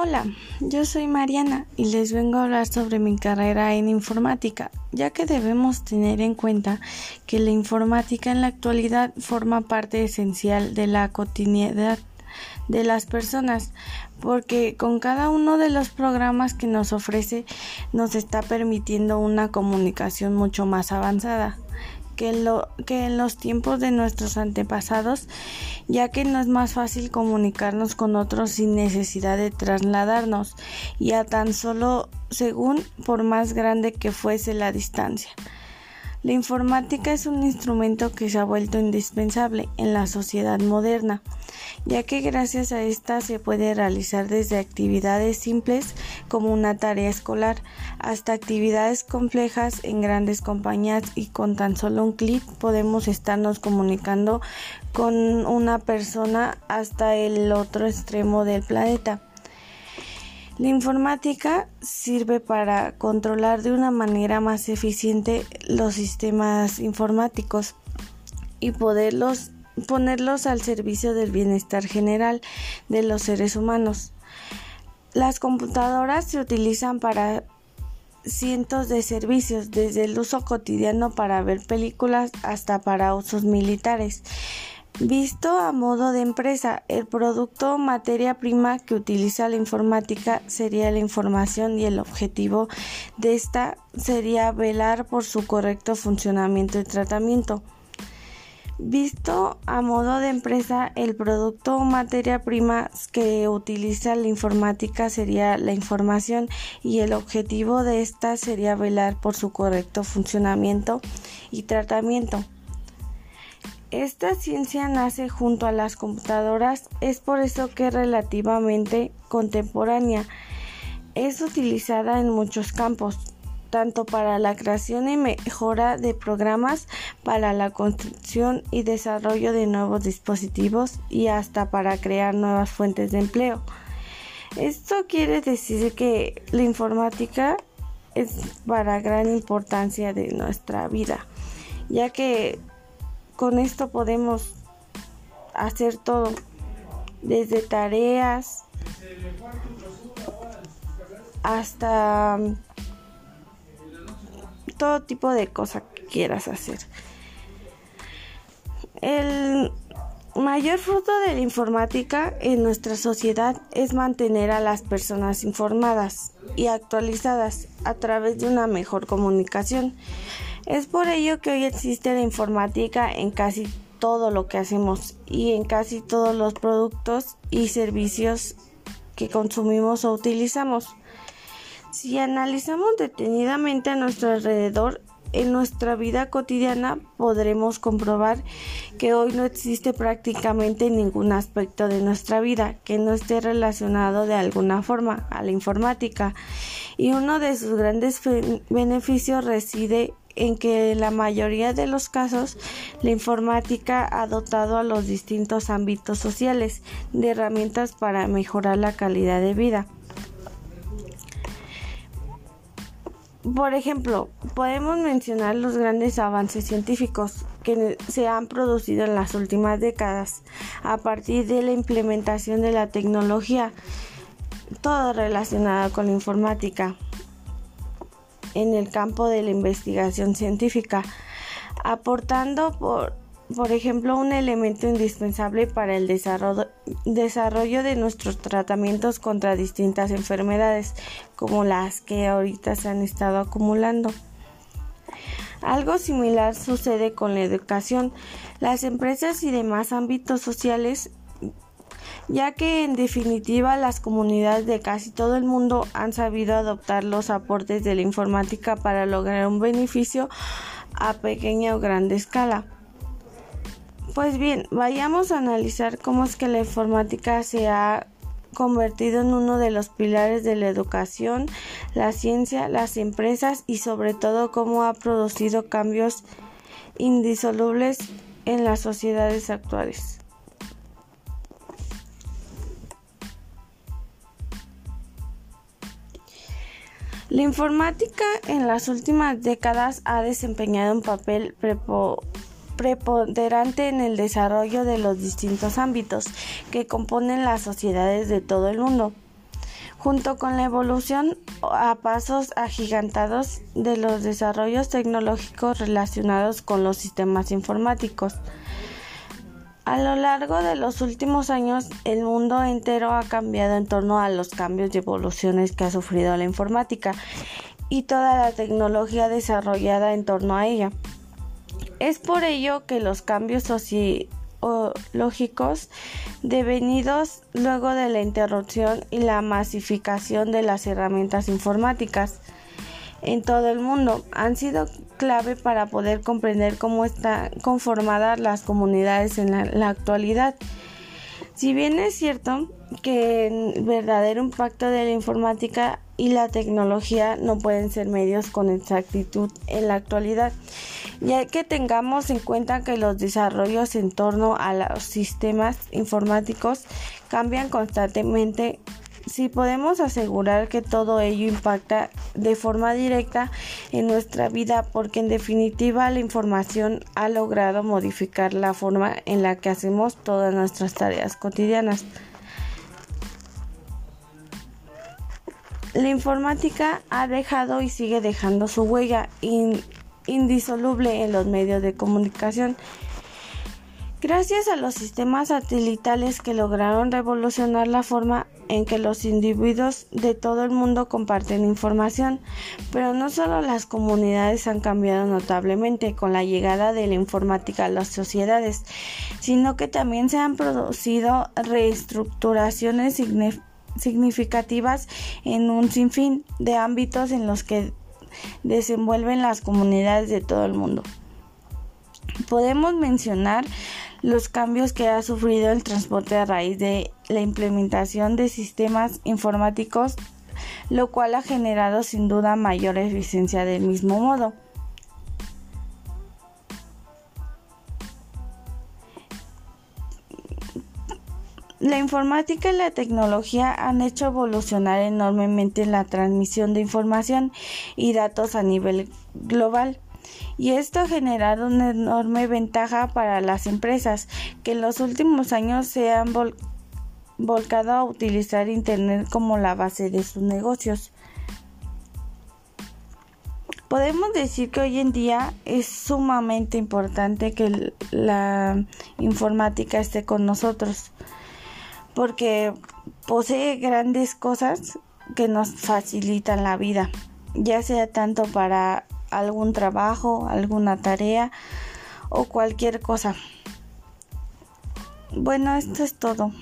Hola, yo soy Mariana y les vengo a hablar sobre mi carrera en informática, ya que debemos tener en cuenta que la informática en la actualidad forma parte esencial de la cotidianidad de las personas, porque con cada uno de los programas que nos ofrece nos está permitiendo una comunicación mucho más avanzada que, lo, que en los tiempos de nuestros antepasados, ya que no es más fácil comunicarnos con otros sin necesidad de trasladarnos y a tan solo según por más grande que fuese la distancia. La informática es un instrumento que se ha vuelto indispensable en la sociedad moderna, ya que gracias a esta se puede realizar desde actividades simples como una tarea escolar hasta actividades complejas en grandes compañías y con tan solo un clic podemos estarnos comunicando con una persona hasta el otro extremo del planeta. La informática sirve para controlar de una manera más eficiente los sistemas informáticos y poderlos ponerlos al servicio del bienestar general de los seres humanos. Las computadoras se utilizan para cientos de servicios, desde el uso cotidiano para ver películas hasta para usos militares. Visto a modo de empresa, el producto o materia prima que utiliza la informática sería la información y el objetivo de esta sería velar por su correcto funcionamiento y tratamiento. Visto a modo de empresa, el producto o materia prima que utiliza la informática sería la información y el objetivo de esta sería velar por su correcto funcionamiento y tratamiento. Esta ciencia nace junto a las computadoras, es por eso que es relativamente contemporánea. Es utilizada en muchos campos, tanto para la creación y mejora de programas, para la construcción y desarrollo de nuevos dispositivos y hasta para crear nuevas fuentes de empleo. Esto quiere decir que la informática es para gran importancia de nuestra vida, ya que con esto podemos hacer todo, desde tareas hasta um, todo tipo de cosas que quieras hacer. El mayor fruto de la informática en nuestra sociedad es mantener a las personas informadas y actualizadas a través de una mejor comunicación. Es por ello que hoy existe la informática en casi todo lo que hacemos y en casi todos los productos y servicios que consumimos o utilizamos. Si analizamos detenidamente a nuestro alrededor, en nuestra vida cotidiana podremos comprobar que hoy no existe prácticamente ningún aspecto de nuestra vida que no esté relacionado de alguna forma a la informática y uno de sus grandes beneficios reside en que la mayoría de los casos la informática ha dotado a los distintos ámbitos sociales de herramientas para mejorar la calidad de vida. Por ejemplo, podemos mencionar los grandes avances científicos que se han producido en las últimas décadas a partir de la implementación de la tecnología, todo relacionado con la informática en el campo de la investigación científica, aportando por, por ejemplo un elemento indispensable para el desarrollo, desarrollo de nuestros tratamientos contra distintas enfermedades como las que ahorita se han estado acumulando. Algo similar sucede con la educación. Las empresas y demás ámbitos sociales ya que en definitiva las comunidades de casi todo el mundo han sabido adoptar los aportes de la informática para lograr un beneficio a pequeña o grande escala. Pues bien, vayamos a analizar cómo es que la informática se ha convertido en uno de los pilares de la educación, la ciencia, las empresas y sobre todo cómo ha producido cambios indisolubles en las sociedades actuales. La informática en las últimas décadas ha desempeñado un papel preponderante en el desarrollo de los distintos ámbitos que componen las sociedades de todo el mundo. junto con la evolución a pasos agigantados de los desarrollos tecnológicos relacionados con los sistemas informáticos. A lo largo de los últimos años, el mundo entero ha cambiado en torno a los cambios y evoluciones que ha sufrido la informática y toda la tecnología desarrollada en torno a ella. Es por ello que los cambios sociológicos devenidos luego de la interrupción y la masificación de las herramientas informáticas en todo el mundo han sido clave para poder comprender cómo están conformadas las comunidades en la, actualidad. Si bien es cierto que el verdadero impacto de la informática y la tecnología no pueden ser medios con exactitud en la actualidad, ya que tengamos en cuenta que los desarrollos en torno a los sistemas informáticos cambian constantemente si podemos asegurar que todo ello impacta de forma directa en nuestra vida porque en definitiva la información ha logrado modificar la forma en la que hacemos todas nuestras tareas cotidianas. La informática ha dejado y sigue dejando su huella indisoluble en los medios de comunicación Gracias a los sistemas satelitales que lograron revolucionar la forma en que los individuos de todo el mundo comparten información, pero no solo las comunidades han cambiado notablemente con la llegada de la informática a las sociedades, sino que también se han producido reestructuraciones significativas en un sinfín de ámbitos en los que desenvuelven las comunidades de todo el mundo. Podemos mencionar los cambios que ha sufrido el transporte a raíz de la implementación de sistemas informáticos, lo cual ha generado sin duda mayor eficiencia del mismo modo. La informática y la tecnología han hecho evolucionar enormemente la transmisión de información y datos a nivel global y esto ha generado una enorme ventaja para las empresas que en los últimos años se han volcado a utilizar Internet como la base de sus negocios. Podemos decir que hoy en día es sumamente importante que la informática esté con nosotros porque posee grandes cosas que nos facilitan la vida, ya sea tanto para algún trabajo, alguna tarea o cualquier cosa. Bueno, esto es todo.